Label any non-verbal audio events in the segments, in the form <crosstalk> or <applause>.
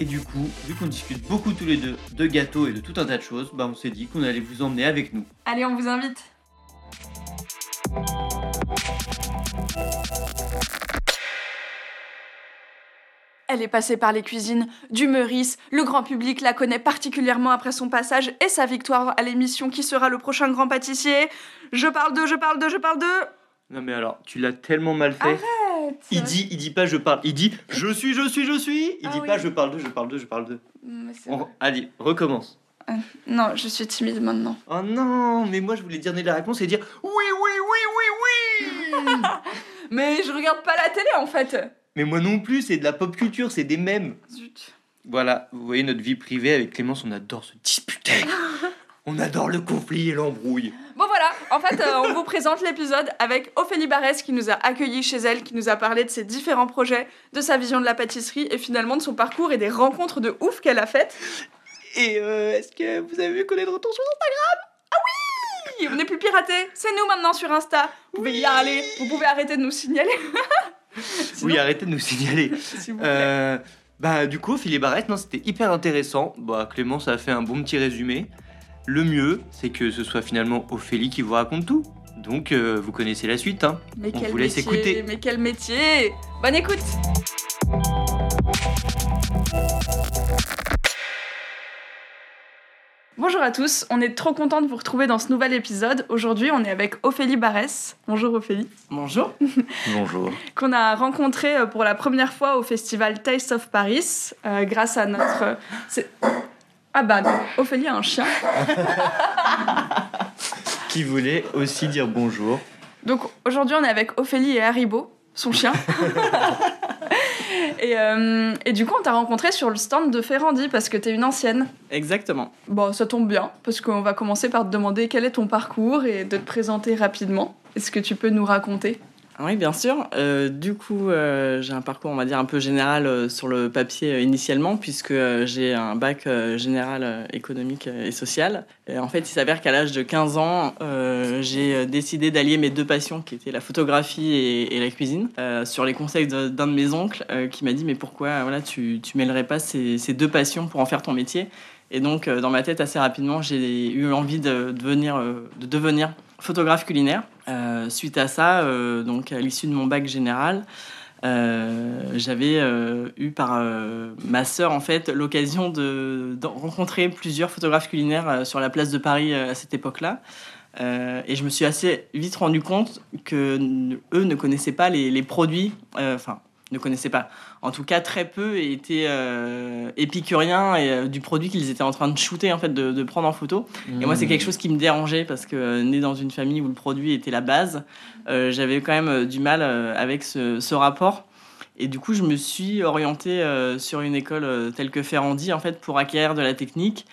Et du coup, vu qu'on discute beaucoup tous les deux de gâteaux et de tout un tas de choses, bah on s'est dit qu'on allait vous emmener avec nous. Allez, on vous invite. Elle est passée par les cuisines du Meurice, le grand public la connaît particulièrement après son passage et sa victoire à l'émission Qui sera le prochain grand pâtissier Je parle de, je parle de, je parle de... Non mais alors, tu l'as tellement mal fait. Arrête Il dit, il dit pas je parle, il dit je suis, je suis, je suis. Il Ah dit oui. pas je parle de, je parle de, je parle de. On- vrai. Allez, recommence. Non, je suis timide maintenant. Oh non, mais moi je voulais dire la réponse et dire oui, oui, oui, oui, oui. <laughs> Mais je regarde pas la télé en fait mais moi non plus, c'est de la pop culture, c'est des mèmes. Zut. Voilà, vous voyez notre vie privée avec Clémence, on adore se disputer. <laughs> on adore le conflit et l'embrouille. Bon voilà, en fait, euh, on vous présente l'épisode avec Ophélie Barès qui nous a accueillis chez elle, qui nous a parlé de ses différents projets, de sa vision de la pâtisserie et finalement de son parcours et des rencontres de ouf qu'elle a faites. Et euh, est-ce que vous avez vu qu'on est de retour sur Oui, On n'est plus piratés, c'est nous maintenant sur Insta. Vous pouvez y aller, vous pouvez arrêter de nous signaler. <laughs> Sinon, Oui, arrêtez de nous signaler. <laughs> s'il vous plaît. Euh, bah du coup, Philippe Barrette, non, c'était hyper intéressant. Bah Clémence a fait un bon petit résumé. Le mieux, c'est que ce soit finalement Ophélie qui vous raconte tout. Donc euh, vous connaissez la suite, hein. mais on quel vous laisse métier, écouter. Mais quel métier Bonne écoute Bonjour à tous, on est trop content de vous retrouver dans ce nouvel épisode. Aujourd'hui, on est avec Ophélie Barès. Bonjour Ophélie. Bonjour. <laughs> Bonjour. Qu'on a rencontré euh, pour la première fois au festival Taste of Paris euh, grâce à notre. Ah bah, non, Ophélie a un chien. <laughs> Qui voulait aussi dire bonjour. Donc aujourd'hui, on est avec Ophélie et Haribo, son chien. <laughs> et, euh, et du coup, on t'a rencontré sur le stand de Ferrandi parce que t'es une ancienne. Exactement. Bon, ça tombe bien parce qu'on va commencer par te demander quel est ton parcours et de te présenter rapidement. Est-ce que tu peux nous raconter? Oui, bien sûr. Euh, du coup, euh, j'ai un parcours, on va dire, un peu général euh, sur le papier initialement, puisque j'ai un bac général économique et social. En fait, il s'avère qu'à l'âge de 15 ans, j'ai décidé d'allier mes deux passions, qui étaient la photographie et, la cuisine, sur les conseils d'un de mes oncles, qui m'a dit, mais pourquoi voilà, tu, tu mêlerais pas ces, ces deux passions pour en faire ton métier? Et donc, dans ma tête, assez rapidement, j'ai eu envie de devenir, de devenir photographe culinaire. Euh, suite à ça, euh, donc à l'issue de mon bac général, euh, j'avais eu par ma sœur en fait l'occasion de, rencontrer plusieurs photographes culinaires sur la place de Paris à cette époque-là. Et je me suis assez vite rendu compte que eux ne connaissaient pas les, produits, ne connaissaient pas, en tout cas très peu et étaient euh, épicuriens et, euh, du produit qu'ils étaient en train de shooter en fait, de, de prendre en photo. Et moi, c'est quelque chose qui me dérangeait parce que euh, né dans une famille où le produit était la base, euh, j'avais quand même euh, du mal avec ce, ce rapport. Et du coup, je me suis orientée euh, sur une école telle que Ferrandi en fait pour acquérir de la technique,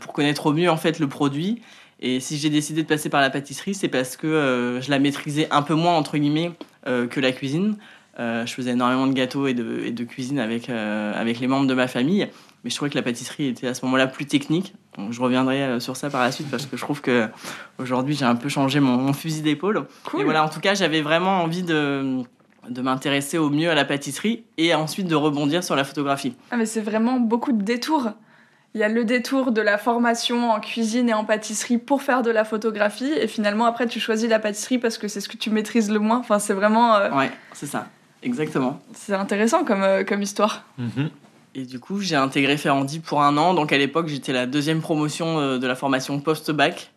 pour connaître au mieux en fait le produit. Et si j'ai décidé de passer par la pâtisserie, c'est parce que je la maîtrisais un peu moins entre guillemets que la cuisine. Euh, je faisais énormément de gâteaux et de, et de cuisine avec, euh, avec les membres de ma famille. Mais je trouvais que la pâtisserie était à ce moment-là plus technique. Donc, je reviendrai euh, sur ça par la suite parce que je trouve que aujourd'hui j'ai un peu changé mon, mon fusil d'épaule. Cool. Et voilà, en tout cas, j'avais vraiment envie de, de m'intéresser au mieux à la pâtisserie et ensuite de rebondir sur la photographie. Ah mais c'est vraiment beaucoup de détours. Il y a le détour de la formation en cuisine et en pâtisserie pour faire de la photographie et finalement après tu choisis la pâtisserie parce que c'est ce que tu maîtrises le moins. Enfin c'est vraiment euh, Ouais, c'est ça, exactement. c'est intéressant comme, euh, comme histoire. Mhm. Et du coup, j'ai intégré Ferrandi pour un an. Donc à l'époque, j'étais la deuxième promotion euh, de la formation post-bac.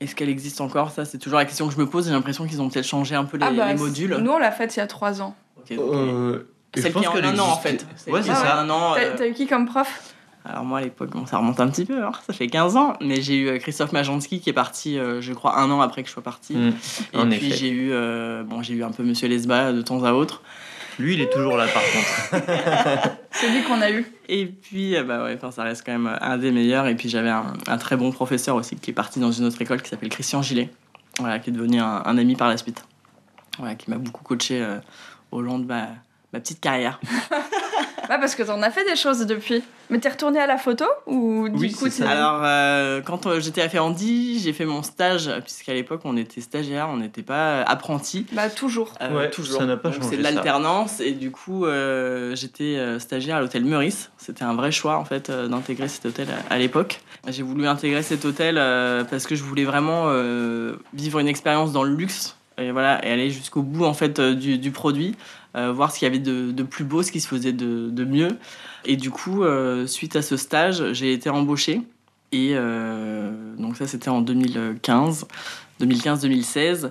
Est-ce qu'elle existe encore? Ça, c'est toujours la question que je me pose. J'ai l'impression qu'ils ont peut-être changé un peu les, ah bah, les modules. Nous on l'a faite il y a trois ans. Ok, donc, Euh, je Celle pense qui est en un an en fait. Celle Ouais, c'est ça. un an, T'as euh, t'as eu qui comme prof? Alors moi à l'époque, bon, ça remonte un petit peu, hein, ça fait 15 ans, mais j'ai eu euh, Christophe Majonski qui est parti, euh, je crois, un an après que je sois parti. Mm. Et En puis j'ai eu, euh, bon, j'ai eu un peu Monsieur Lesba de temps à autre. Lui, il est toujours là par contre. <laughs> C'est lui qu'on a eu. Et puis, euh, bah ouais, enfin, ça reste quand même un des meilleurs. Et puis, j'avais un, un très bon professeur aussi qui est parti dans une autre école qui s'appelle Christian Gillet, voilà, qui est devenu un, un ami par la suite. Voilà, qui m'a beaucoup coaché euh, au long de ma, ma petite carrière. <laughs> Ouais, parce que t'en as fait des choses depuis. Mais t'es retourné à la photo ou du Oui, coup c'est t'es- ça. Alors, euh, quand euh, j'étais à Ferrandi, j'ai fait mon stage, puisqu'à l'époque, on était stagiaire, on n'était pas apprenti. Bah toujours. Euh, Ouais, toujours. ça n'a pas Donc, changé, C'est de l'alternance et du coup euh, j'étais euh, stagiaire à l'hôtel Meurice. C'était un vrai choix en fait euh, d'intégrer cet hôtel à, à l'époque. J'ai voulu intégrer cet hôtel euh, parce que je voulais vraiment euh, vivre une expérience dans le luxe et voilà et aller jusqu'au bout en fait euh, du, du produit, euh, voir ce qu'il y avait de, de plus beau, ce qui se faisait de, de mieux. Et du coup euh, suite à ce stage j'ai été embauchée et euh, donc ça c'était en 2015, 2015-2016.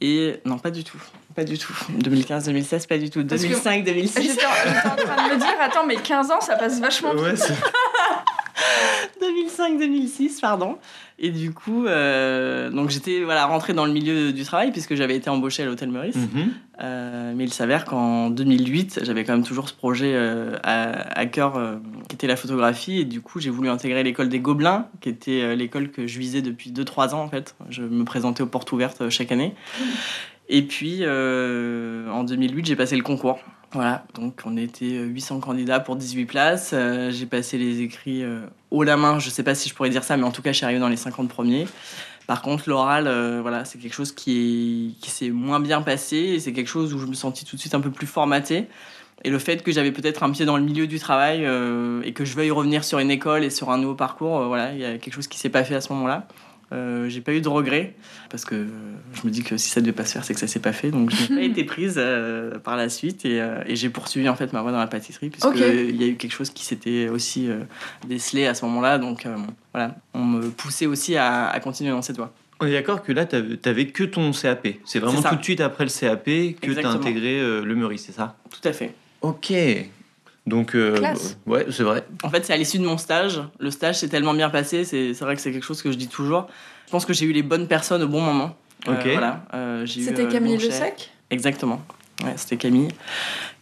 Et non, pas du tout. Pas du tout. 2015-2016, pas du tout. Parce que- 2005-2006. J'étais en, en train de me dire, attends, mais 15 ans, ça passe vachement vite. Ouais, c'est- <laughs> 2005-2006, pardon. Et du coup, euh, donc j'étais voilà, rentrée dans le milieu du travail puisque j'avais été embauchée à l'hôtel Meurice. Mhm. Euh, mais il s'avère qu'en 2008, j'avais quand même toujours ce projet euh, à, à cœur qui était la photographie. Et du coup, j'ai voulu intégrer l'école des Gobelins, qui était l'école que je visais depuis 2-3 ans en fait. Je me présentais aux portes ouvertes chaque année. Et puis, en 2008, j'ai passé le concours. Voilà, donc on était 800 candidats pour 18 places. Euh, j'ai passé les écrits euh, haut la main, je sais pas si je pourrais dire ça, mais en tout cas, je suis arrivée dans les 50 premiers. Par contre, l'oral, euh, voilà, c'est quelque chose qui, est, qui s'est moins bien passé et c'est quelque chose où je me sentis tout de suite un peu plus formatée. Et le fait que j'avais peut-être un pied dans le milieu du travail euh, et que je veuille revenir sur une école et sur un nouveau parcours, euh, voilà, il y a quelque chose qui s'est pas fait à ce moment-là. Euh, j'ai pas eu de regrets parce que euh, je me dis que si ça devait pas se faire, c'est que ça s'est pas fait. Donc je n'ai pas <laughs> été prise euh, par la suite et, euh, et j'ai poursuivi en fait ma voie dans la pâtisserie puisque il y a eu quelque chose qui s'était aussi euh, décelé à ce moment-là. Donc euh, voilà, on me poussait aussi à, à continuer dans cette voie. On est d'accord que là, t'avais que ton CAP. C'est vraiment tout de suite après le CAP que t'as Exactement. intégré euh, le Meurice, c'est ça? Tout à fait. Ok. Donc, euh, Classe. bah, ouais, c'est vrai. En fait, c'est à l'issue de mon stage. Le stage s'est tellement bien passé. C'est c'est vrai que c'est quelque chose que je dis toujours. Je pense que j'ai eu les bonnes personnes au bon moment. Euh, Ok. voilà. Euh, j'ai eu, C'était euh, Camille Le. Sec Exactement. Ouais, c'était Camille.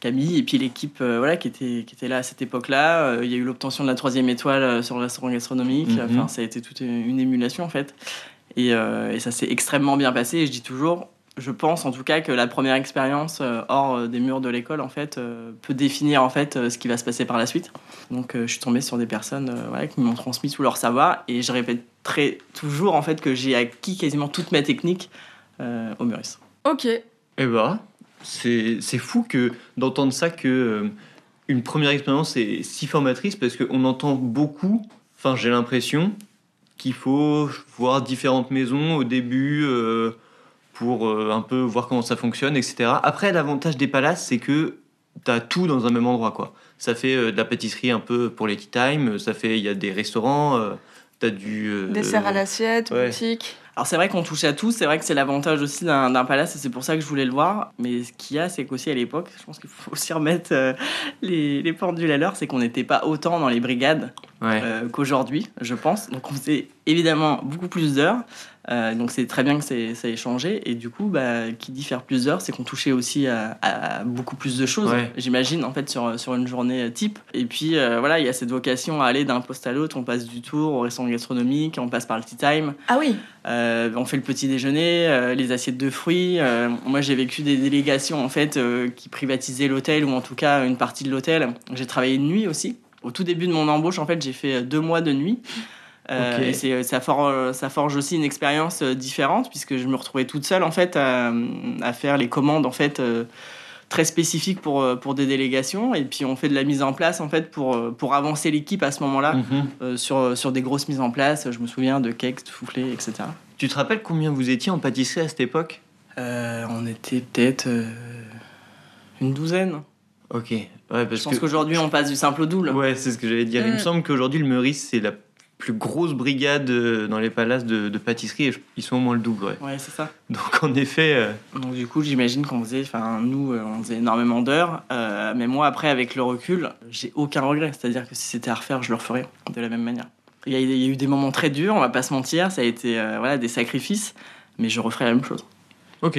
Camille et puis l'équipe euh, voilà, qui, était, qui était là à cette époque-là. Euh, Il y a eu l'obtention de la troisième étoile euh, sur le restaurant gastronomique. Mhm. Enfin, ça a été toute une, une émulation en fait. Et, euh, et ça s'est extrêmement bien passé. Et je dis toujours, je pense en tout cas que la première expérience euh, hors euh, des murs de l'école en fait euh, peut définir en fait euh, ce qui va se passer par la suite. Donc euh, je suis tombée sur des personnes euh, voilà, qui m'ont transmis tout leur savoir et je répéterai toujours en fait que j'ai acquis quasiment toute ma technique euh, au Meurice. Ok. Eh bah, c'est c'est fou que d'entendre ça que euh, une première expérience est si formatrice parce qu'on entend beaucoup. Enfin, j'ai l'impression qu'il faut voir différentes maisons au début euh, pour euh, un peu voir comment ça fonctionne, etc. Après, l'avantage des palaces, c'est que t'as tout dans un même endroit, quoi. Ça fait euh, de la pâtisserie un peu pour les tea time, ça fait il y a des restaurants, euh, t'as du euh, Dessert à l'assiette, ouais. boutique. Alors c'est vrai qu'on touche à tout, c'est vrai que c'est l'avantage aussi d'un d'un palace et c'est pour ça que je voulais le voir. Mais ce qu'il y a, c'est qu'aussi à l'époque, je pense qu'il faut aussi remettre euh, les, les pendules à l'heure, c'est qu'on n'était pas autant dans les brigades Ouais. euh, qu'aujourd'hui, je pense. Donc on faisait évidemment beaucoup plus d'heures. Euh, donc c'est très bien que c'est- ça ait changé. Et du coup, bah, qui dit faire plus d'heures, c'est qu'on touchait aussi à, à beaucoup plus de choses, Ouais. j'imagine, en fait, sur, sur une journée type. Et puis euh, voilà, il y a cette vocation à aller d'un poste à l'autre. On passe du tour au restaurant gastronomique, on passe par le tea time. Ah oui. Euh, on fait le petit déjeuner, euh, les assiettes de fruits. Euh, moi, j'ai vécu des délégations en fait euh, qui privatisaient l'hôtel ou en tout cas une partie de l'hôtel. J'ai travaillé de nuit aussi. Au tout début de mon embauche, en fait, j'ai fait deux mois de nuit. Euh. Et c'est, ça, forge, ça forge aussi une expérience euh, différente puisque je me retrouvais toute seule en fait à, à faire les commandes en fait euh, très spécifiques pour, euh, pour des délégations et puis on fait de la mise en place en fait pour, euh, pour avancer l'équipe à ce moment-là Mhm. euh, sur, sur des grosses mises en place. Je me souviens de cakes, de soufflés, etc. Tu te rappelles combien vous étiez en pâtisserie à cette époque? Euh, on était peut-être euh, une douzaine. Ok. Ouais, parce Je pense que... qu'aujourd'hui on passe du simple au double. Ouais, c'est ce que j'allais dire. Il me Mm. semble qu'aujourd'hui, le Meurice, c'est la plus grosse brigade euh, dans les palaces de, de pâtisserie. et Ils sont au moins le double, ouais. Ouais, c'est ça. Donc, en effet, euh, Donc du coup, j'imagine qu'on faisait, enfin nous, euh, on faisait énormément d'heures. euh, mais moi, après, avec le recul, j'ai aucun regret. C'est-à-dire que si c'était à refaire, je le referais de la même manière. Il y, a, il y a eu des moments très durs, on va pas se mentir. Ça a été euh, voilà des sacrifices, mais je referais la même chose. ok.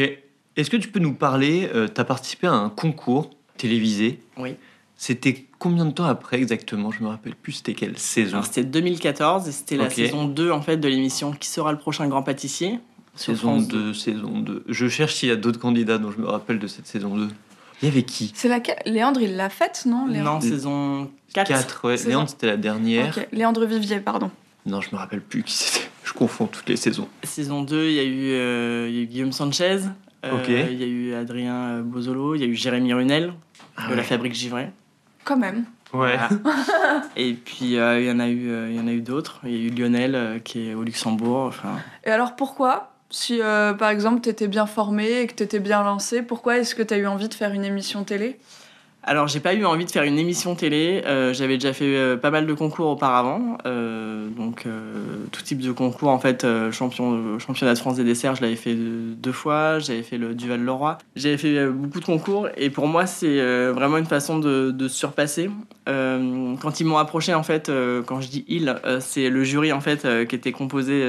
Est-ce que tu peux nous parler Tu as participé à un concours télévisée. Oui. C'était combien de temps après exactement? Je me rappelle plus, c'était quelle saison Alors, c'était 2014 et c'était la saison 2 en fait de l'émission Qui sera le prochain grand pâtissier? Saison France 2, saison 2. Je cherche s'il y a d'autres candidats dont je me rappelle de cette saison 2. Il y avait qui? C'est laquelle? Léandre, il l'a faite, non? Léandre Non, saison 4. 4, ouais. Saison- Léandre, c'était la dernière. Léandre Vivier, pardon. Non, je me rappelle plus qui c'était. <laughs> Je confonds toutes les saisons. Saison 2, il y, a eu, euh, il y a eu Guillaume Sanchez. euh, Ok. Il y a eu Adrien euh, Bozolo. Il y a eu Jérémy Runel Ah de ouais. la Fabrique Givray. Quand même. Ouais. <laughs> Et puis euh, il y en a eu, euh, il y en a eu d'autres. Il y a eu Lionel euh, qui est au Luxembourg. Enfin, Et alors pourquoi Si euh, par exemple t'étais bien formé et que t'étais bien lancé, pourquoi est-ce que t'as eu envie de faire une émission télé? Alors, j'ai pas eu envie de faire une émission télé. Euh, J'avais déjà fait euh, pas mal de concours auparavant. Euh, donc, tout type de concours. En fait, champion, championnat de France des desserts, je l'avais fait deux, fois. J'avais fait le Duval-Leroy. J'avais fait beaucoup de concours. Et pour moi, c'est vraiment une façon de, de se surpasser. Quand ils m'ont approché, en fait, quand je dis ils, c'est le jury, en fait, qui était composé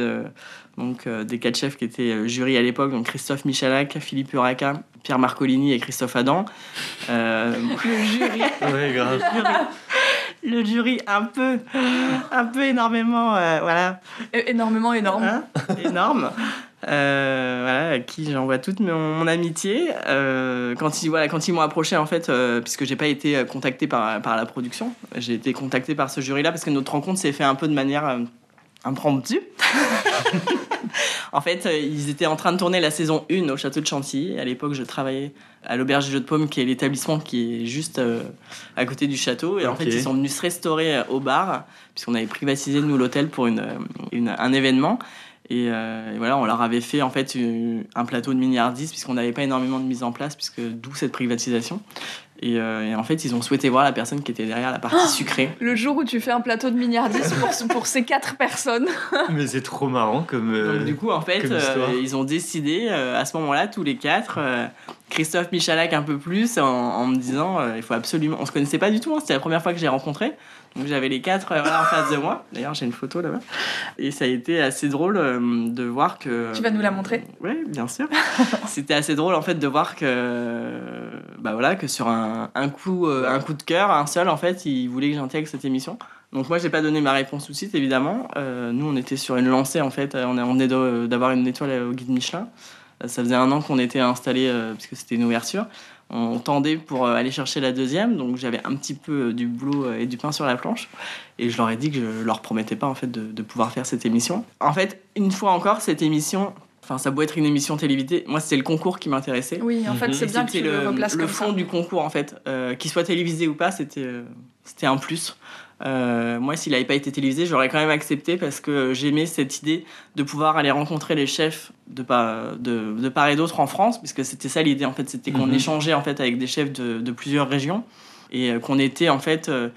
donc, euh, des quatre chefs qui étaient euh, jury à l'époque. Donc, Christophe Michalak, Philippe Uraca, Pierre Marcolini et Christophe Adam. Euh, Le jury. <laughs> Ouais, grave. le jury un peu, un peu énormément, euh, voilà, É- énormément énorme. hein, énorme. Euh, voilà, à qui j'envoie toute mon, mon amitié. Euh, quand ils, voilà, quand ils m'ont approché, en fait, euh, puisque j'ai pas été contacté par, par la production, j'ai été contacté par ce jury-là parce que notre rencontre s'est fait un peu de manière impromptue. <laughs> en fait, euh, ils étaient en train de tourner la saison 1 au château de Chantilly. À l'époque, je travaillais à l'auberge du Jeu de Paume, qui est l'établissement qui est juste euh, à côté du château. Et en fait, ils sont venus se restaurer euh, au bar, puisqu'on avait privatisé, nous, l'hôtel pour une, une- un événement. Et, euh, et voilà, on leur avait fait en fait une- un plateau de milliardistes, puisqu'on n'avait pas énormément de mise en place, puisque d'où cette privatisation. Et, euh, et en fait, ils ont souhaité voir la personne qui était derrière la partie sucrée. Le jour où tu fais un plateau de milliardistes pour, <laughs> pour ces quatre personnes. <laughs> Mais c'est trop marrant comme. euh, Donc du coup, en fait, euh, ils ont décidé euh, à ce moment-là, tous les quatre, euh, Christophe Michalak un peu plus, en, en me disant, euh, il faut absolument... On se connaissait pas du tout, hein, c'était la première fois que j'ai rencontré. Donc j'avais les quatre euh, voilà, en face de moi. D'ailleurs, j'ai une photo là-bas. Et ça a été assez drôle euh, de voir que... Tu vas nous la montrer Oui, bien sûr. <laughs> C'était assez drôle en fait de voir que, bah voilà, que sur un, un coup, euh, un coup de cœur, un seul en fait, il voulait que j'intègre cette émission. Donc moi, j'ai pas donné ma réponse tout de suite, évidemment. Euh, nous, on était sur une lancée en fait. On, de- d'avoir une étoile au guide Michelin. Euh, Ça faisait un an qu'on était installé puisque c'était une ouverture. On tendait pour euh, aller chercher la deuxième, donc j'avais un petit peu euh, du boulot euh, et du pain sur la planche. Et je leur ai dit que je leur promettais pas en fait de, de pouvoir faire cette émission. En fait, une fois encore, cette émission, enfin ça doit être une émission télévisée. Moi, c'était le concours qui m'intéressait. Oui, en fait, c'est bien que tu le, fond ça. du concours en fait, Euh, qu'il soit télévisé ou pas, c'était euh, c'était un plus. Euh, moi, s'il n'avait pas été télévisé, j'aurais quand même accepté parce que j'aimais cette idée de pouvoir aller rencontrer les chefs de, pa- de, de part et d'autre en France, puisque c'était ça l'idée en fait, c'était qu'on Mhm. échangeait en fait avec des chefs de, de plusieurs régions et euh, qu'on était en fait euh,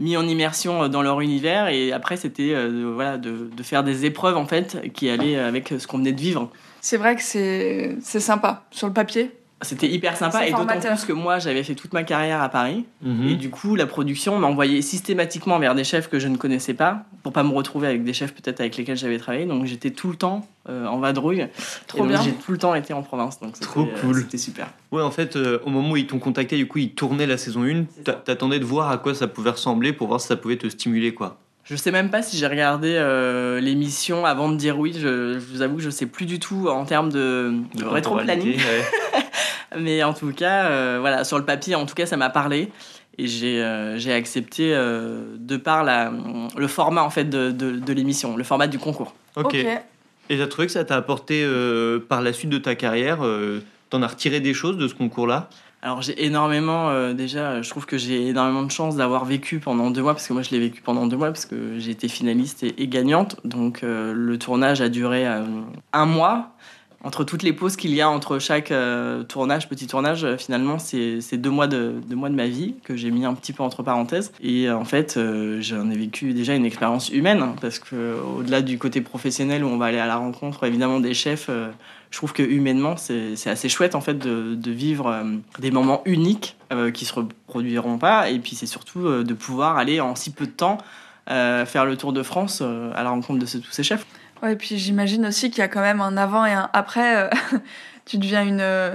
mis en immersion dans leur univers et après c'était euh, de, voilà de, de faire des épreuves en fait qui allaient avec ce qu'on venait de vivre. C'est vrai que c'est c'est sympa sur le papier. C'était hyper sympa et d'autant plus que moi j'avais fait toute ma carrière à Paris mhm. et du coup la production m'envoyait systématiquement vers des chefs que je ne connaissais pas pour pas me retrouver avec des chefs peut-être avec lesquels j'avais travaillé donc j'étais tout le temps euh, en vadrouille Trop et donc bien. j'ai tout le temps été en province donc Trop euh, cool. c'était super. Ouais, en fait, euh, au moment où ils t'ont contacté, du coup, ils tournaient la saison 1. C'est t'a- ça. T'attendais de voir à quoi ça pouvait ressembler pour voir si ça pouvait te stimuler, quoi. Je sais même pas si j'ai regardé euh, l'émission avant de dire oui. Je, je vous avoue que je sais plus du tout en termes de, de rétro-planning. ouais. <laughs> Mais en tout cas, euh, voilà, sur le papier, en tout cas, ça m'a parlé. Et j'ai euh, j'ai accepté euh, de par la, le format en fait de, de, de l'émission, le format du concours. ok. Et t'as trouvé que ça t'a apporté euh, par la suite de ta carrière euh, T'en as retiré des choses de ce concours-là? Alors j'ai énormément, euh, déjà, je trouve que j'ai énormément de chance d'avoir vécu pendant deux mois, parce que moi je l'ai vécu pendant deux mois, parce que j'ai été finaliste et, et gagnante. Donc euh, le tournage a duré euh, un mois. Entre toutes les pauses qu'il y a entre chaque euh, tournage, petit tournage, euh, finalement, c'est deux, mois de, ma vie que j'ai mis un petit peu entre parenthèses. Et euh, en fait, j'en ai vécu déjà une expérience humaine, hein, parce que au-delà du côté professionnel où on va aller à la rencontre évidemment des chefs, je trouve que humainement, c'est assez chouette en fait de, de vivre des moments uniques qui se reproduiront pas. Et puis c'est surtout de pouvoir aller en si peu de temps faire le tour de France à la rencontre de tous ces chefs. Ouais, et puis j'imagine aussi qu'il y a quand même un avant et un après. euh, <laughs> tu deviens une, euh,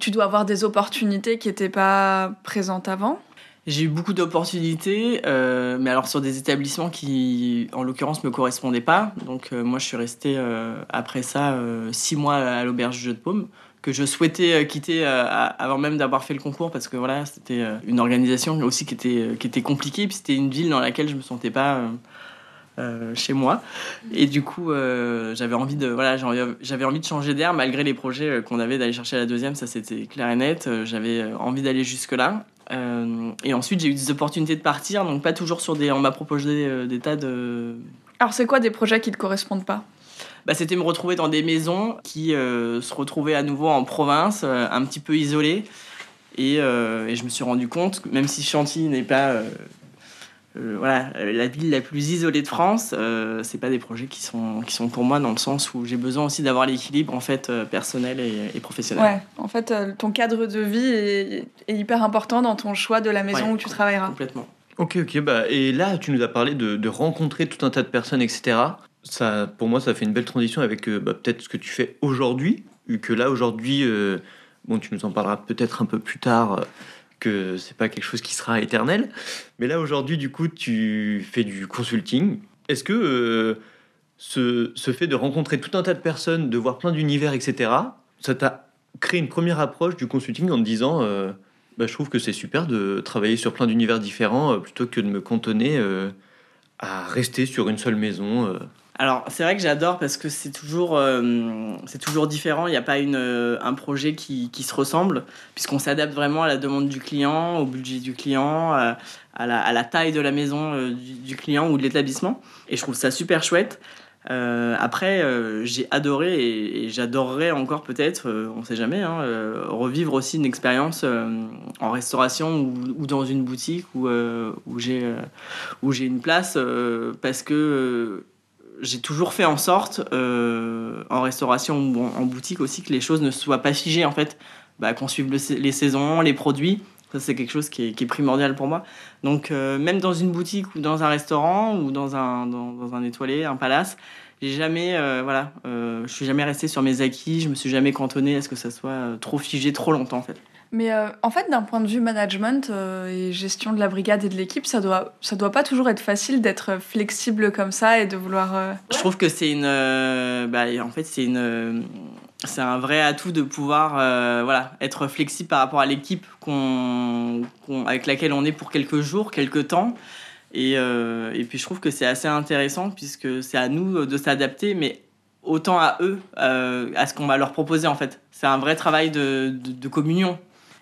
Tu dois avoir des opportunités qui n'étaient pas présentes avant j'ai eu beaucoup d'opportunités, euh, mais alors sur des établissements qui, en l'occurrence, me correspondaient pas. Donc moi, je suis resté euh, après ça six mois à l'auberge du Jeu de Paume, que je souhaitais quitter avant même d'avoir fait le concours, parce que voilà, c'était une organisation aussi qui était, qui était compliquée, puis c'était une ville dans laquelle je me sentais pas chez moi. Et du coup, j'avais envie de voilà, j'avais envie de changer d'air malgré les projets qu'on avait d'aller chercher la deuxième, ça c'était clair et net. J'avais envie d'aller jusque là. Euh, et ensuite, j'ai eu des opportunités de partir, donc pas toujours sur des. On m'a proposé euh, des tas de. Alors, c'est quoi des projets qui ne correspondent pas? Bah, C'était me retrouver dans des maisons qui euh, se retrouvaient à nouveau en province, un petit peu isolées. Et, et, je me suis rendu compte, même si Chantilly n'est pas euh, voilà, euh, la ville la plus isolée de France, euh, c'est pas des projets qui sont, qui sont pour moi dans le sens où j'ai besoin aussi d'avoir l'équilibre en fait personnel et, professionnel. Ouais, en fait, ton cadre de vie est, hyper important dans ton choix de la maison où tu travailleras. Complètement. Ok, ok, bah, et là, tu nous as parlé de, de, rencontrer tout un tas de personnes, etc. Ça, pour moi, ça fait une belle transition avec bah, peut-être ce que tu fais aujourd'hui, vu que là, aujourd'hui, bon, tu nous en parleras peut-être un peu plus tard que c'est pas quelque chose qui sera éternel. Mais là, aujourd'hui, du coup, tu fais du consulting. Est-ce que euh, ce, ce, fait de rencontrer tout un tas de personnes, de voir plein d'univers, etc., ça t'a créé une première approche du consulting en te disant euh, bah, je trouve que c'est super de travailler sur plein d'univers différents euh, plutôt que de me cantonner à rester sur une seule maison alors, c'est vrai que j'adore parce que c'est toujours, euh, c'est toujours différent. Il n'y a pas une, euh, un projet qui, qui se ressemble, puisqu'on s'adapte vraiment à la demande du client, au budget du client, euh, à, la, à la, taille de la maison du, client ou de l'établissement. Et je trouve ça super chouette. après, j'ai adoré et, j'adorerais encore peut-être, on ne sait jamais, hein, revivre aussi une expérience en restauration ou, dans une boutique où, où j'ai une place parce que j'ai toujours fait en sorte, euh, en restauration ou en, boutique aussi, que les choses ne soient pas figées, en fait, bah, qu'on suive les saisons, les produits. Ça, c'est quelque chose qui est, primordial pour moi. Donc, euh, même dans une boutique ou dans un restaurant ou dans un, dans, un étoilé, un palace, j'ai jamais, euh, voilà, je suis jamais resté sur mes acquis, je me suis jamais cantonné à ce que ça soit trop figé trop longtemps, en fait. Mais euh, en fait, d'un point de vue management euh, et gestion de la brigade et de l'équipe, ça doit, ça doit pas toujours être facile d'être flexible comme ça et de vouloir. Euh, Je trouve que c'est une, bah, en fait, c'est une, c'est un vrai atout de pouvoir, voilà, être flexible par rapport à l'équipe qu'on, avec laquelle on est pour quelques jours, quelques temps. Et, et puis je trouve que c'est assez intéressant puisque c'est à nous de s'adapter, mais autant à eux, à ce qu'on va leur proposer en fait. C'est un vrai travail de, de communion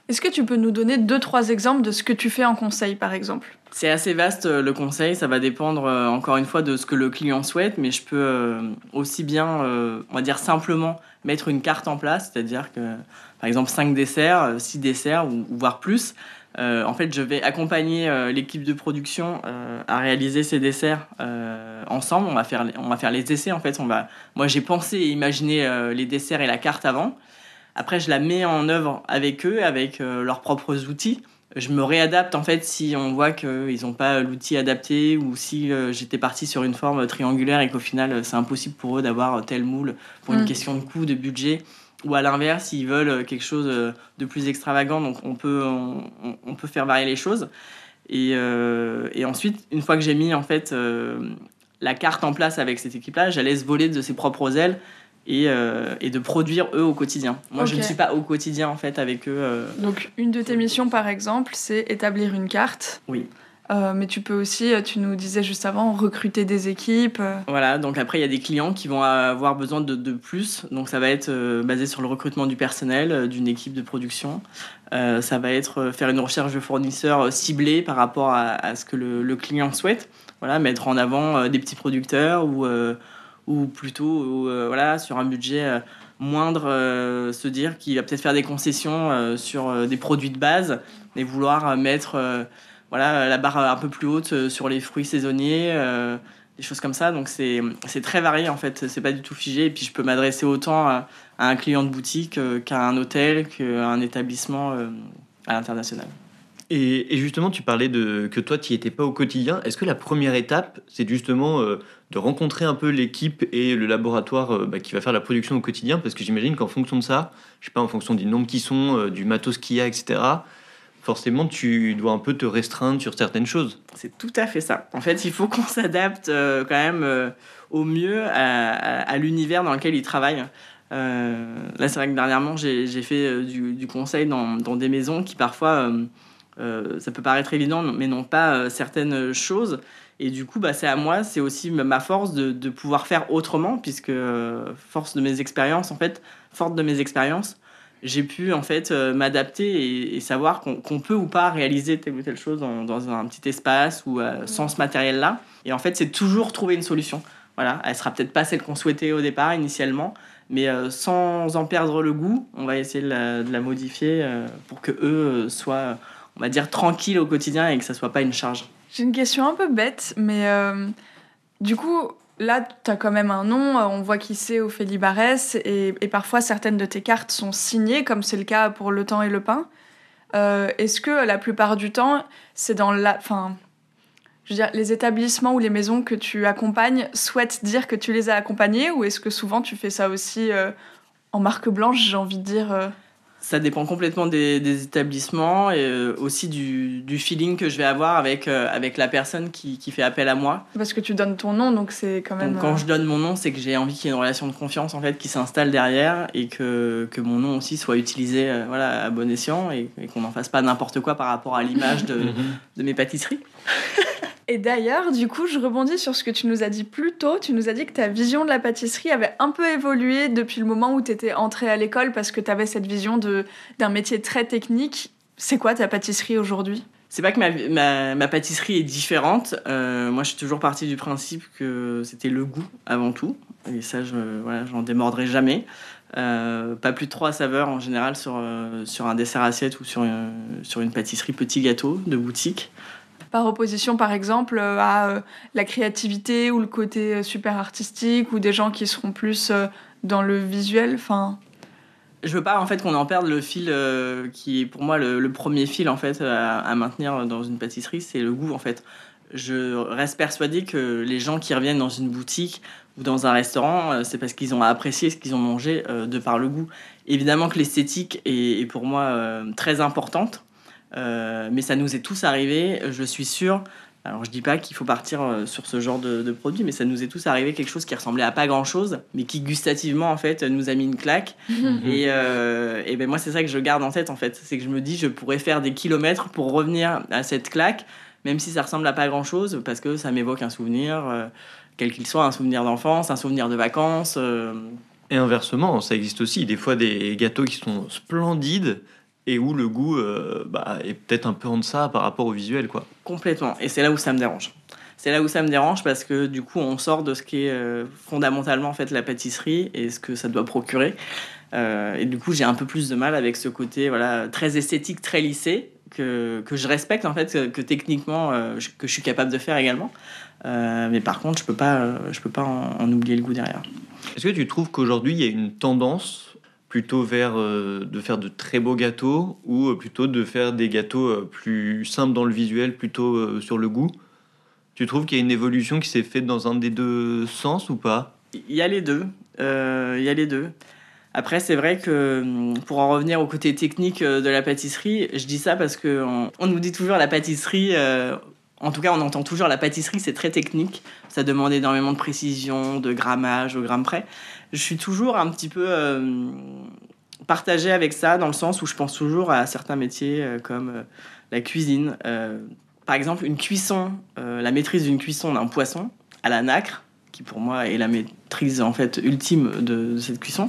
est-ce que tu peux nous donner deux, trois exemples de ce que tu fais en conseil, par exemple? C'est assez vaste euh, le conseil, ça va dépendre euh, encore une fois de ce que le client souhaite, mais je peux euh, aussi bien, on va dire simplement, mettre une carte en place, c'est-à-dire que par exemple 5 desserts, 6 desserts ou, voire plus. en fait, je vais accompagner l'équipe de production à réaliser ces desserts ensemble. On va, faire, on va faire les essais en fait. On va, moi, j'ai pensé et imaginé les desserts et la carte avant. Après, je la mets en œuvre avec eux, avec euh, leurs propres outils. Je me réadapte en fait si on voit qu'ils n'ont pas l'outil adapté ou si euh, j'étais parti sur une forme triangulaire et qu'au final c'est impossible pour eux d'avoir tel moule pour une mm. question de coût, de budget. Ou à l'inverse, s'ils veulent quelque chose de plus extravagant, donc on peut, on, peut faire varier les choses. Et, euh, et, ensuite, une fois que j'ai mis en fait la carte en place avec cette équipe-là, je laisse voler de ses propres ailes euh, et, de produire eux au quotidien. Moi, je ne suis pas au quotidien en fait avec eux. Euh. Donc, une de tes missions, par exemple, c'est établir une carte. Oui. Euh, mais tu peux aussi, tu nous disais juste avant, recruter des équipes. Voilà, donc après, il y a des clients qui vont avoir besoin de, de plus. Donc, ça va être basé sur le recrutement du personnel, d'une équipe de production. ça va être faire une recherche de fournisseurs ciblée par rapport à, à ce que le, le, client souhaite. Voilà, mettre en avant des petits producteurs ou ou plutôt euh, voilà, sur un budget euh, moindre, euh, se dire qu'il va peut-être faire des concessions sur des produits de base et vouloir mettre voilà, la barre un peu plus haute sur les fruits saisonniers, des choses comme ça. Donc c'est très varié en fait, c'est pas du tout figé. Et puis je peux m'adresser autant à, un client de boutique qu'à un hôtel, qu'à un établissement à l'international. Et, justement, tu parlais de que toi, tu n'y étais pas au quotidien. Est-ce que la première étape, c'est justement euh, de rencontrer un peu l'équipe et le laboratoire euh, bah, qui va faire la production au quotidien? Parce que j'imagine qu'en fonction de ça, je sais pas, en fonction du nombre qui sont, euh, du matos qu'il y a, etc., forcément, tu dois un peu te restreindre sur certaines choses. C'est tout à fait ça. En fait, il faut <laughs> qu'on s'adapte quand même au mieux à, l'univers dans lequel ils travaillent. là, c'est vrai que dernièrement, j'ai fait du, conseil dans, dans, des maisons qui parfois euh, ça peut paraître évident, mais non pas euh, certaines choses. Et du coup, bah, c'est à moi, c'est aussi ma force de, de, pouvoir faire autrement, puisque euh, force de mes expériences, en fait, forte de mes expériences, j'ai pu en fait m'adapter et, savoir qu'on peut ou pas réaliser telle ou telle chose dans, dans un petit espace ou sans ce matériel-là. Et en fait, c'est toujours trouver une solution. Voilà, elle sera peut-être pas celle qu'on souhaitait au départ initialement, mais sans en perdre le goût, on va essayer de la, de la modifier pour que eux soient on va dire, tranquille au quotidien et que ça soit pas une charge. J'ai une question un peu bête, mais euh, du coup, là, tu as quand même un nom, euh, on voit qui c'est Ophélie Barès, et, et, parfois certaines de tes cartes sont signées, comme c'est le cas pour Le Temps et le Pain. Euh, est-ce que la plupart du temps, c'est dans la. Enfin, je veux dire, les établissements ou les maisons que tu accompagnes souhaitent dire que tu les as accompagnés, ou est-ce que souvent tu fais ça aussi en marque blanche, j'ai envie de dire ça dépend complètement des, établissements et euh, aussi du, feeling que je vais avoir avec, euh, avec la personne qui, fait appel à moi. Parce que tu donnes ton nom, donc c'est quand même. quand euh, je donne mon nom, c'est que j'ai envie qu'il y ait une relation de confiance en fait qui s'installe derrière et que, que, mon nom aussi soit utilisé voilà, à bon escient et, qu'on n'en fasse pas n'importe quoi par rapport à l'image de, <laughs> mhm. de mes pâtisseries. <laughs> Et d'ailleurs, du coup, je rebondis sur ce que tu nous as dit plus tôt. Tu nous as dit que ta vision de la pâtisserie avait un peu évolué depuis le moment où tu étais entrée à l'école parce que tu avais cette vision d'un métier très technique. C'est quoi ta pâtisserie aujourd'hui? C'est pas que ma, ma, pâtisserie est différente. Euh, moi, je suis toujours partie du principe que c'était le goût avant tout. Et ça, je voilà, j'en démordrai jamais. Euh, pas plus de trois saveurs en général sur, euh, sur un dessert assiette ou sur, sur une pâtisserie petit gâteau de boutique par opposition par exemple euh, à euh, la créativité ou le côté euh, super artistique ou des gens qui seront plus dans le visuel enfin. Je veux pas en fait qu'on en perde le fil qui est pour moi le, premier fil en fait à, maintenir dans une pâtisserie c'est le goût en fait. Je reste persuadée que les gens qui reviennent dans une boutique ou dans un restaurant c'est parce qu'ils ont apprécié ce qu'ils ont mangé de par le goût. Évidemment que l'esthétique est, pour moi très importante euh, mais ça nous est tous arrivé, je suis sûr. Alors je dis pas qu'il faut partir euh, sur ce genre de, produit, mais ça nous est tous arrivé quelque chose qui ressemblait à pas grand chose, mais qui gustativement en fait nous a mis une claque. <laughs> Mhm. et, euh, et, ben moi c'est ça que je garde en tête en fait, c'est que je me dis je pourrais faire des kilomètres pour revenir à cette claque, même si ça ressemble à pas grand chose, parce que ça m'évoque un souvenir, quel qu'il soit, un souvenir d'enfance, un souvenir de vacances. Et inversement, ça existe aussi des fois des gâteaux qui sont splendides et où le goût euh, bah, est peut-être un peu en deçà par rapport au visuel. quoi. Complètement. Et c'est là où ça me dérange. C'est là où ça me dérange parce que du coup, on sort de ce qui est euh, fondamentalement en fait la pâtisserie et ce que ça doit procurer. Euh, et du coup, j'ai un peu plus de mal avec ce côté voilà très esthétique, très lissé que, que je respecte en fait, que, techniquement que je suis capable de faire également. mais par contre, je peux pas, je peux pas en oublier le goût derrière. Est-ce que tu trouves qu'aujourd'hui il y a une tendance plutôt vers euh, de faire de très beaux gâteaux ou euh, plutôt de faire des gâteaux euh, plus simples dans le visuel, plutôt sur le goût Tu trouves qu'il y a une évolution qui s'est faite dans un des deux sens ou pas? Il y a les deux. il y a les deux. Après, c'est vrai que hum, pour en revenir au côté technique de la pâtisserie, je dis ça parce qu'on on nous dit toujours la pâtisserie en tout cas, on entend toujours la pâtisserie, c'est très technique. Ça demande énormément de précision, de grammage au gramme près je suis toujours un petit peu euh, partagée avec ça, dans le sens où je pense toujours à certains métiers euh, comme euh, la cuisine. par exemple, une cuisson, la maîtrise d'une cuisson d'un poisson à la nacre, qui pour moi est la maîtrise en fait ultime de, cette cuisson,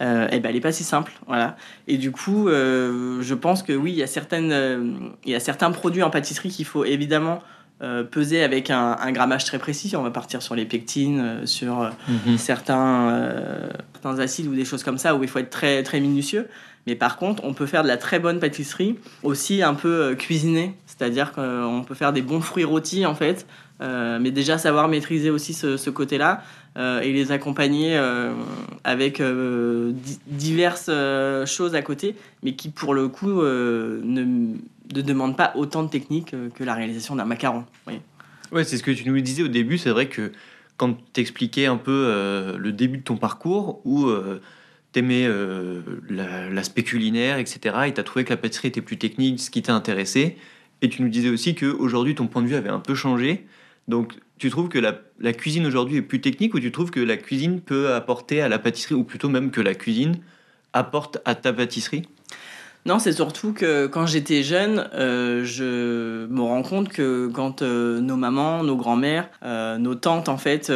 euh, eh ben, elle n'est pas si simple. Voilà. Et du coup, je pense que oui, il y, y a certains produits en pâtisserie qu'il faut évidemment euh, peser avec un, grammage très précis. On va partir sur les pectines, euh, sur euh, mhm. certains, certains, acides ou des choses comme ça où il faut être très, très minutieux. Mais par contre, on peut faire de la très bonne pâtisserie aussi un peu cuisinée. C'est-à-dire qu'on peut faire des bons fruits rôtis en fait, mais déjà savoir maîtriser aussi ce, ce côté-là et les accompagner avec diverses choses à côté, mais qui pour le coup ne ne demande pas autant de technique euh, que la réalisation d'un macaron. Oui. Ouais, c'est ce que tu nous disais au début. C'est vrai que quand tu expliquais un peu euh, le début de ton parcours, où euh, tu aimais l'aspect culinaire, etc., et tu as trouvé que la pâtisserie était plus technique, ce qui t'a intéressé, et tu nous disais aussi qu'aujourd'hui ton point de vue avait un peu changé. Donc tu trouves que la, la cuisine aujourd'hui est plus technique ou tu trouves que la cuisine peut apporter à la pâtisserie, ou plutôt même que la cuisine apporte à ta pâtisserie? Non, c'est surtout que quand j'étais jeune, euh, je me rends compte que quand euh, nos mamans, nos grands-mères, euh, nos tantes en fait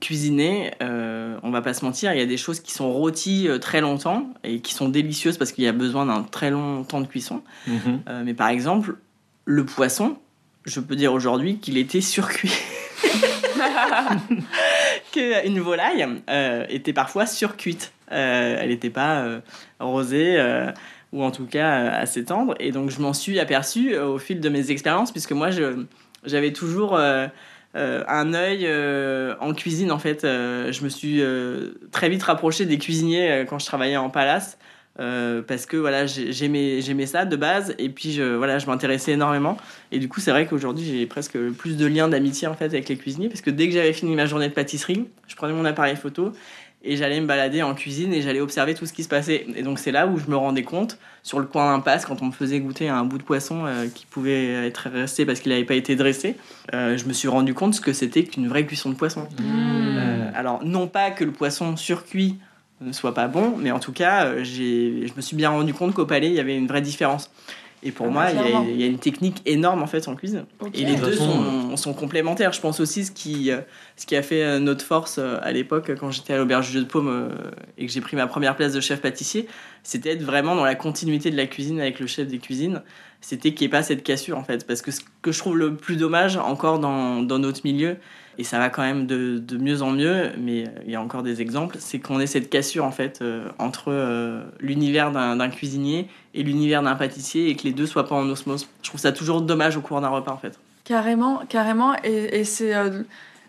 cuisinaient, on va pas se mentir, il y a des choses qui sont rôties très longtemps et qui sont délicieuses parce qu'il y a besoin d'un très long temps de cuisson. Mhm. mais par exemple, le poisson, je peux dire aujourd'hui qu'il était surcuit. <laughs> Qu'une volaille était parfois surcuite. elle n'était pas rosée ou en tout cas euh, assez tendre. Et donc je m'en suis aperçu euh, au fil de mes expériences, puisque moi j'avais toujours euh, un œil en cuisine en fait. je me suis très vite rapproché des cuisiniers quand je travaillais en palace. parce que voilà j'aimais j'aimais ça de base et puis je voilà je m'intéressais énormément et du coup c'est vrai qu'aujourd'hui j'ai presque plus de liens d'amitié en fait avec les cuisiniers parce que dès que j'avais fini ma journée de pâtisserie je prenais mon appareil photo et j'allais me balader en cuisine et j'allais observer tout ce qui se passait. Et donc c'est là où je me rendais compte, sur le coin d'impasse, quand on me faisait goûter un bout de poisson euh, qui pouvait être resté parce qu'il n'avait pas été dressé, euh, je me suis rendu compte ce que c'était qu'une vraie cuisson de poisson. Mmh. Euh, alors non pas que le poisson surcuit ne soit pas bon, mais en tout cas, je me suis bien rendu compte qu'au palais, il y avait une vraie différence. Et pour Ah moi, bah, il y, a, clairement. il y a une technique énorme en fait en cuisine. Et les De deux façon, sont, sont complémentaires. Je pense aussi ce qui, euh, ce qui a fait euh, notre force euh, à l'époque quand j'étais à l'auberge du Jeu de Paume euh, et que j'ai pris ma première place de chef pâtissier, c'était être vraiment dans la continuité de la cuisine avec le chef des cuisines. C'était qu'il n'y ait pas cette cassure en fait. Parce que ce que je trouve le plus dommage encore dans, dans notre milieu, et ça va quand même de, de mieux en mieux, mais il y a encore des exemples, c'est qu'on ait cette cassure en fait euh, entre euh, l'univers d'un cuisinier et l'univers d'un pâtissier et que les deux soient pas en osmose. Je trouve ça toujours dommage au cours d'un repas en fait. Carrément, carrément. Et, et c'est, euh,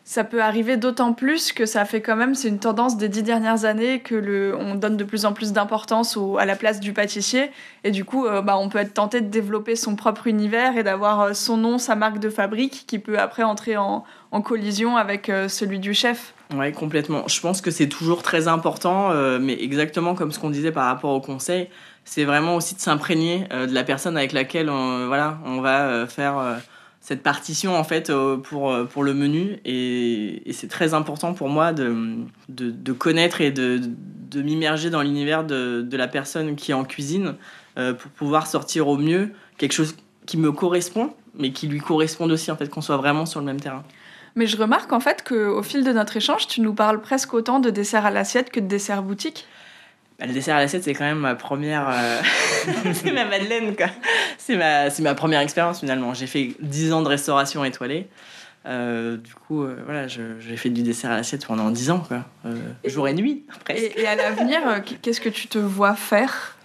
ça peut arriver d'autant plus que ça fait quand même, c'est une tendance des dix dernières années que le, on donne de plus en plus d'importance à la place du pâtissier. Et du coup, euh, bah, on peut être tenté de développer son propre univers et d'avoir euh, son nom, sa marque de fabrique qui peut après entrer en, en collision avec euh, celui du chef. Ouais, complètement. Je pense que c'est toujours très important, mais exactement comme ce qu'on disait par rapport au conseil, c'est vraiment aussi de s'imprégner de la personne avec laquelle on, voilà, on va faire cette partition en fait euh, pour, euh, pour le menu. Et, c'est très important pour moi de, de, de connaître et de, de m'immerger dans l'univers de, de la personne qui est en cuisine euh, pour pouvoir sortir au mieux quelque chose qui me correspond, mais qui lui corresponde aussi, en fait, qu'on soit vraiment sur le même terrain. Mais je remarque en fait qu'au fil de notre échange, tu nous parles presque autant de dessert à l'assiette que de dessert boutique. Bah, le dessert à l'assiette, c'est quand même ma première. euh, <laughs> c'est ma Madeleine, quoi. C'est ma, c'est ma première expérience finalement. J'ai fait 10 ans de restauration étoilée. Euh, du coup, euh, voilà, j'ai fait du dessert à l'assiette pendant 10 ans, quoi. Jour et nuit, <laughs> presque. Et, et à l'avenir, qu'est-ce que tu te vois faire?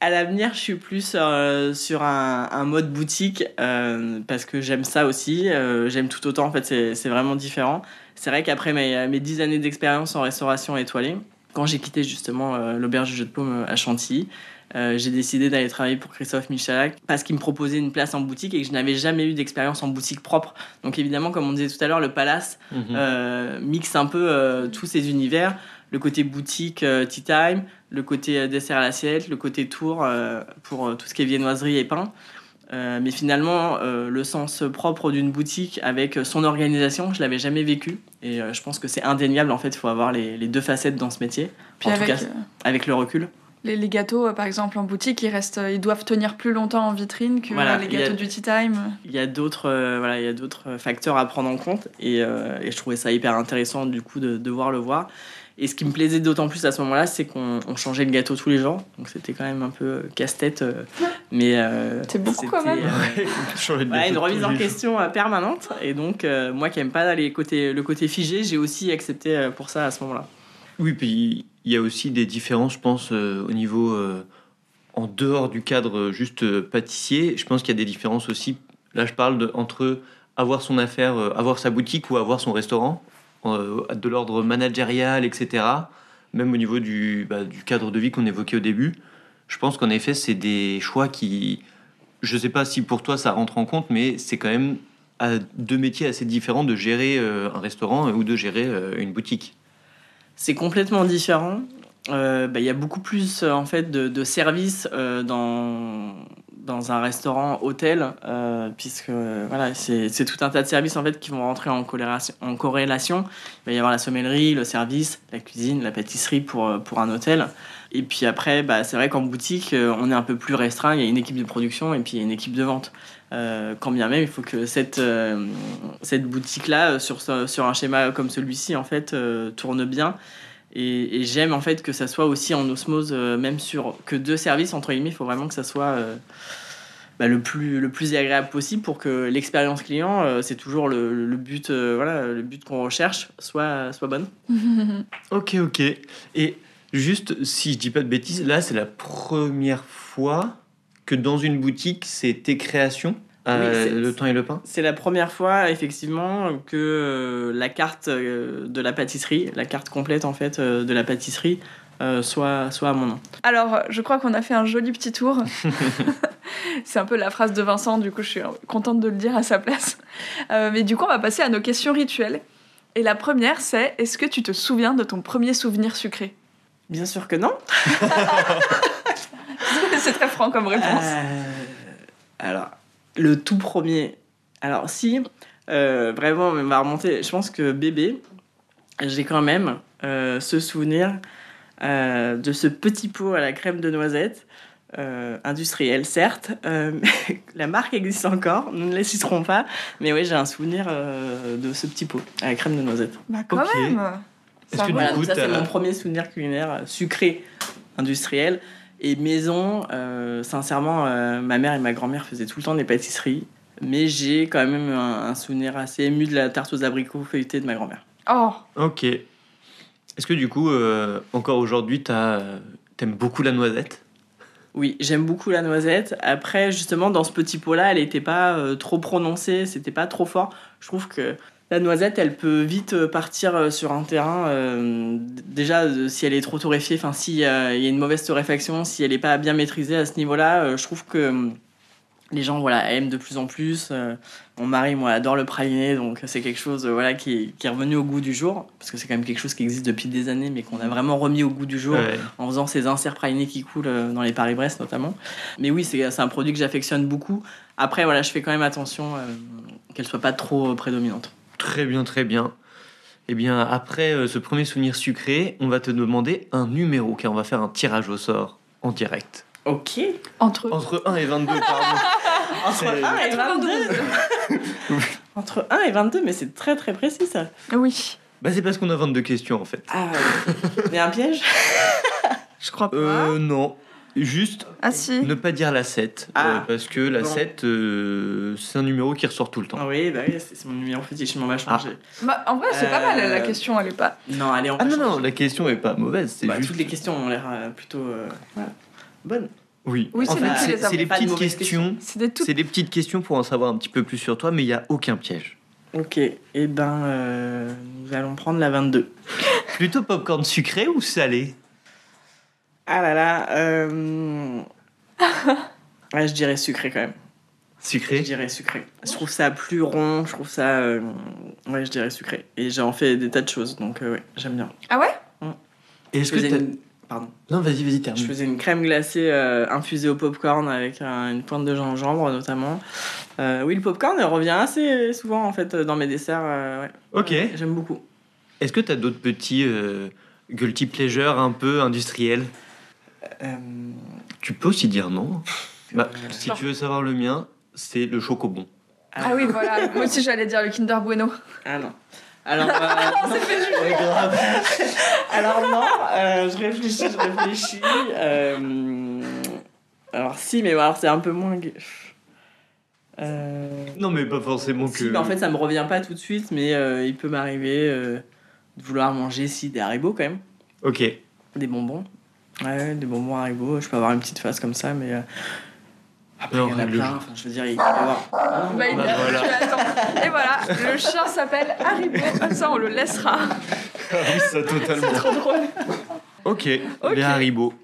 À l'avenir, je suis plus euh, sur un, un mode boutique euh, parce que j'aime ça aussi. euh, j'aime tout autant, en fait, c'est c'est vraiment différent. C'est vrai qu'après mes, mes 10 années d'expérience en restauration étoilée, quand j'ai quitté justement euh, l'auberge du Jeu de Paume à Chantilly, euh, j'ai décidé d'aller travailler pour Christophe Michalak parce qu'il me proposait une place en boutique et que je n'avais jamais eu d'expérience en boutique propre. Donc évidemment, comme on disait tout à l'heure, le Palace Mhm. euh, mixe un peu euh, tous ces univers, le côté boutique euh, tea time, le côté euh, dessert à l'assiette, le côté tour euh, pour euh, tout ce qui est viennoiserie et pain. Euh, mais finalement, euh, le sens propre d'une boutique avec son organisation, je l'avais jamais vécu. Et euh, je pense que c'est indéniable. En fait, il faut avoir les, les deux facettes dans ce métier. Puis en avec tout cas, avec le recul. les, les gâteaux, par exemple, en boutique, ils, restent, ils doivent tenir plus longtemps en vitrine que Voilà, les y a- gâteaux du tea time. Il y a d'autres voilà, il y a d'autres facteurs à prendre en compte. Et, et je trouvais ça hyper intéressant du coup de devoir le voir. Et ce qui me plaisait d'autant plus à ce moment-là, c'est qu'on on changeait le gâteau tous les jours. Donc c'était quand même un peu euh, casse-tête. euh, mais euh, C'est beaucoup, quand c'était, même. euh, voilà, une remise en jours. question euh, permanente. Et donc, euh, moi qui aime pas les côtés, le côté figé, j'ai aussi accepté pour ça à ce moment-là. Oui, puis il y a aussi des différences, je pense, euh, au niveau euh, en dehors du cadre juste pâtissier. Je pense qu'il y a des différences aussi. Là, je parle de, entre avoir son affaire, euh, avoir sa boutique ou avoir son restaurant, de l'ordre managérial, etc. Même au niveau du, bah, du cadre de vie qu'on évoquait au début. Je pense qu'en effet, c'est des choix qui, je sais pas si pour toi ça rentre en compte, mais c'est quand même deux métiers assez différents de gérer euh, un restaurant ou de gérer euh, une boutique. C'est complètement différent. Euh, bah, Il y a beaucoup plus euh, en fait de, services euh, dans dans un restaurant hôtel euh, puisque voilà c'est tout un tas de services en fait qui vont rentrer en corrélation. Il va y avoir la sommellerie le service la cuisine la pâtisserie pour euh, pour un hôtel. Et puis après bah, c'est vrai qu'en boutique euh, on est un peu plus restreint. Il y a une équipe de production et puis il y a une équipe de vente. Quand bien même il faut que cette cette boutique là sur sur un schéma comme celui-ci en fait tourne bien et, j'aime en fait que ça soit aussi en osmose, euh, même sur que deux services, entre guillemets, il faut vraiment que ça soit euh, bah, le, plus, le plus agréable possible pour que l'expérience client, euh, c'est toujours le, but, voilà, le but qu'on recherche, soit, soit bonne. <laughs> Ok, ok. Et juste, si je dis pas de bêtises, là c'est la première fois que dans une boutique c'est tes créations, euh, Oui, le temps et le pain? C'est la première fois, effectivement, que euh, la carte euh, de la pâtisserie, la carte complète en fait euh, de la pâtisserie, euh, soit, soit à mon nom. Alors, je crois qu'on a fait un joli petit tour. <laughs> c'est un peu la phrase de Vincent, du coup, je suis contente de le dire à sa place. Euh, mais du coup, on va passer à nos questions rituelles. Et la première, c'est est-ce que tu te souviens de ton premier souvenir sucré? Bien sûr que non. <laughs> C'est très franc comme réponse. Euh, alors, le tout premier. Alors, si, euh, vraiment, on va remonter. Je pense que bébé, j'ai quand même euh, ce souvenir euh, de ce petit pot à la crème de noisette. euh, industriel, certes. Euh, <laughs> la marque existe encore, nous ne les citerons pas. Mais oui, j'ai un souvenir euh, de ce petit pot à la crème de noisette. Bah, quand même Est-ce Ça que du. Voilà, coup, ça, c'est mon premier souvenir culinaire sucré industriel. Et maison, euh, sincèrement, euh, ma mère et ma grand-mère faisaient tout le temps des pâtisseries. Mais j'ai quand même un, un souvenir assez ému de la tarte aux abricots feuilletée de ma grand-mère. Oh, Ok. Est-ce que du coup, euh, encore aujourd'hui, t'aimes beaucoup la noisette? Oui, j'aime beaucoup la noisette. Après, justement, dans ce petit pot-là, elle n'était pas euh, trop prononcée, c'était pas trop fort. Je trouve que la noisette, elle peut vite euh, partir euh, sur un terrain. euh, déjà, si elle est trop torréfiée, enfin, s'il y a une mauvaise torréfaction, si elle n'est pas bien maîtrisée à ce niveau-là, euh, je trouve que euh, les gens voilà, aiment de plus en plus. Mon mari, moi, adore le praliné, donc c'est quelque chose voilà, qui, qui est revenu au goût du jour. Parce que c'est quand même quelque chose qui existe depuis des années, mais qu'on a vraiment remis au goût du jour Ouais. en faisant ces inserts pralinés qui coulent dans les Paris-Brest notamment. Mais oui, c'est un produit que j'affectionne beaucoup. Après, voilà, je fais quand même attention qu'elle soit pas trop prédominante. Très bien, très bien. Eh bien, après euh, ce premier souvenir sucré, on va te demander un numéro, car on va faire un tirage au sort en direct. Ok. entre Entre 1 et 22, pardon. <laughs> Entre C'est- 1 et 22. 92. <laughs> Entre 1 et 22, mais c'est très très précis ça. Oui, Bah, c'est parce qu'on a 22 questions, en fait. Ah, mais un piège? <laughs> Je crois pas. Euh, non. Juste Ah si. ne pas dire la 7. Ah. euh, parce que la Bon. 7, euh, c'est un numéro qui ressort tout le temps. Ah oui, bah oui, c'est mon numéro fétiche, je m'en vais changer. Bah, en vrai, c'est pas mal, la Euh, question, elle est pas... Non, allez, on Ah va non, non, la question est pas mauvaise. C'est Bah, juste... Toutes les questions ont l'air plutôt euh, voilà, bonnes. Oui, Oui, en c'est les les de petites questions. C'est des toutes... Des petites questions pour en savoir un petit peu plus sur toi, mais il n'y a aucun piège. Ok, et ben euh, nous allons prendre la 22. Plutôt popcorn sucré ou salé? Ah là là, euh... ouais, je dirais sucré quand même. Je Sucré dirais sucré. Je trouve ça plus rond, je trouve ça. euh, Ouais, je dirais sucré. Et j'en fais des tas de choses, donc euh, ouais, j'aime bien. Ah ouais? Et Je Est-ce que t'as- une... Pardon. Non, vas-y, vas-y, Je termine. faisais une crème glacée euh, infusée au popcorn avec euh, une pointe de gingembre notamment. Euh, oui, le popcorn revient assez souvent en fait dans mes desserts. euh, ouais. Ok. Ouais, J'aime beaucoup. Est-ce que tu as d'autres petits euh, guilty pleasures un peu industriels? Tu peux aussi dire non. Bah, euh, si tu veux savoir le mien, c'est le chocobon. Ah oui, voilà. <laughs> Moi aussi, j'allais dire le Kinder Bueno. Ah non. Alors, euh, <laughs> alors non, euh, je réfléchis, je réfléchis. euh, alors si, mais alors c'est un peu moins. Euh, Non, mais pas forcément que. si, mais en fait ça me revient pas tout de suite, mais euh, il peut m'arriver euh, de vouloir manger si des haribots quand même, Ok. des bonbons. Ouais, des bonbons haribots. Je peux avoir une petite face comme ça, mais euh, après Non, il y en a le- plein. Enfin, je veux dire, il peut y avoir. Ah, Bah, il Bah, voilà. Et voilà, le chien s'appelle Haribo. Comme ça, on le laissera. Ah oui, ça totalement. Trop drôle. ok, Ok. les Haribo.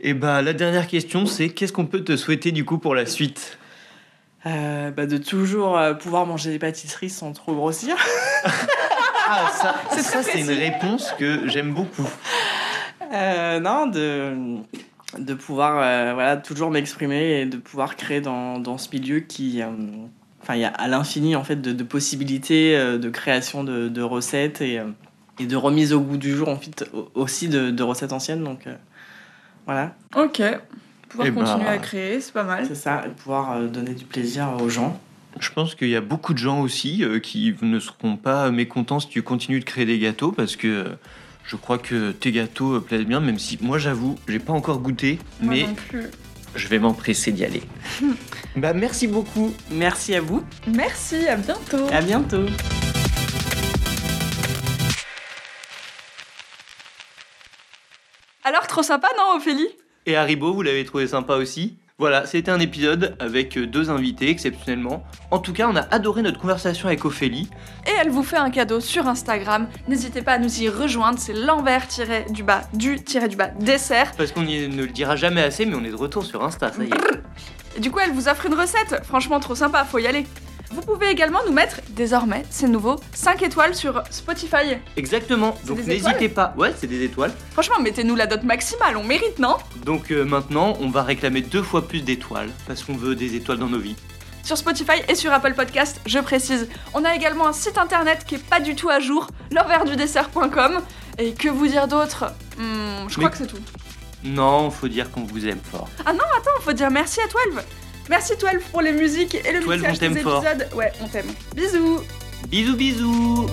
Et bah, la dernière question, c'est qu'est-ce qu'on peut te souhaiter du coup pour la suite? Euh, bah, de toujours euh, pouvoir manger des pâtisseries sans trop grossir. Ah, ça, C'est ça c'est une réponse que j'aime beaucoup. Euh, non, de, de pouvoir euh, voilà, toujours m'exprimer et de pouvoir créer dans, dans ce milieu qui. euh, Enfin, il y a à l'infini en fait de, de possibilités euh, de création de, de recettes et, euh, et de remise au goût du jour en fait, au- aussi de, de recettes anciennes. Donc euh, voilà, Ok. Pouvoir Eh ben, continuer à créer, c'est pas mal. c'est ça, et pouvoir euh, donner du plaisir aux gens. Je pense qu'il y a beaucoup de gens aussi euh, qui ne seront pas mécontents si tu continues de créer des gâteaux parce que euh, je crois que tes gâteaux euh, plaisent bien, même si moi j'avoue, j'ai pas encore goûté, Moi mais non plus. je vais m'empresser d'y aller. <laughs> bah merci beaucoup. Merci à vous, Merci, à bientôt. à bientôt. Alors, trop sympa, non, Ophélie? Et Haribo, vous l'avez trouvé sympa aussi? Voilà, c'était un épisode avec euh, deux invités exceptionnellement. En tout cas, on a adoré notre conversation avec Ophélie. Et elle vous fait un cadeau sur Instagram. N'hésitez pas à nous y rejoindre, c'est l'envers-du-bas du-du-bas dessert. Parce qu'on ne le dira jamais assez, mais on est de retour sur Insta, ça y est. Et du coup, elle vous offre une recette. Franchement, trop sympa, faut y aller. Vous pouvez également nous mettre, désormais, c'est nouveau, 5 étoiles sur Spotify. Exactement, donc des n'hésitez pas. Ouais, c'est des étoiles. Franchement, mettez-nous la dot maximale, on mérite, non? Donc euh, maintenant, on va réclamer deux fois plus d'étoiles, parce qu'on veut des étoiles dans nos vies. Sur Spotify et sur Apple Podcast, je précise. On a également un site internet qui est pas du tout à jour, l'enverdudessert.com. Et que vous dire d'autre? Hmm, Je crois Mais- que c'est tout. Non, faut dire qu'on vous aime fort. Attends, faut dire merci à 12. Merci 12 pour les musiques et le 12, mixage on des fort. épisodes. Ouais, on t'aime. Bisous Bisous bisous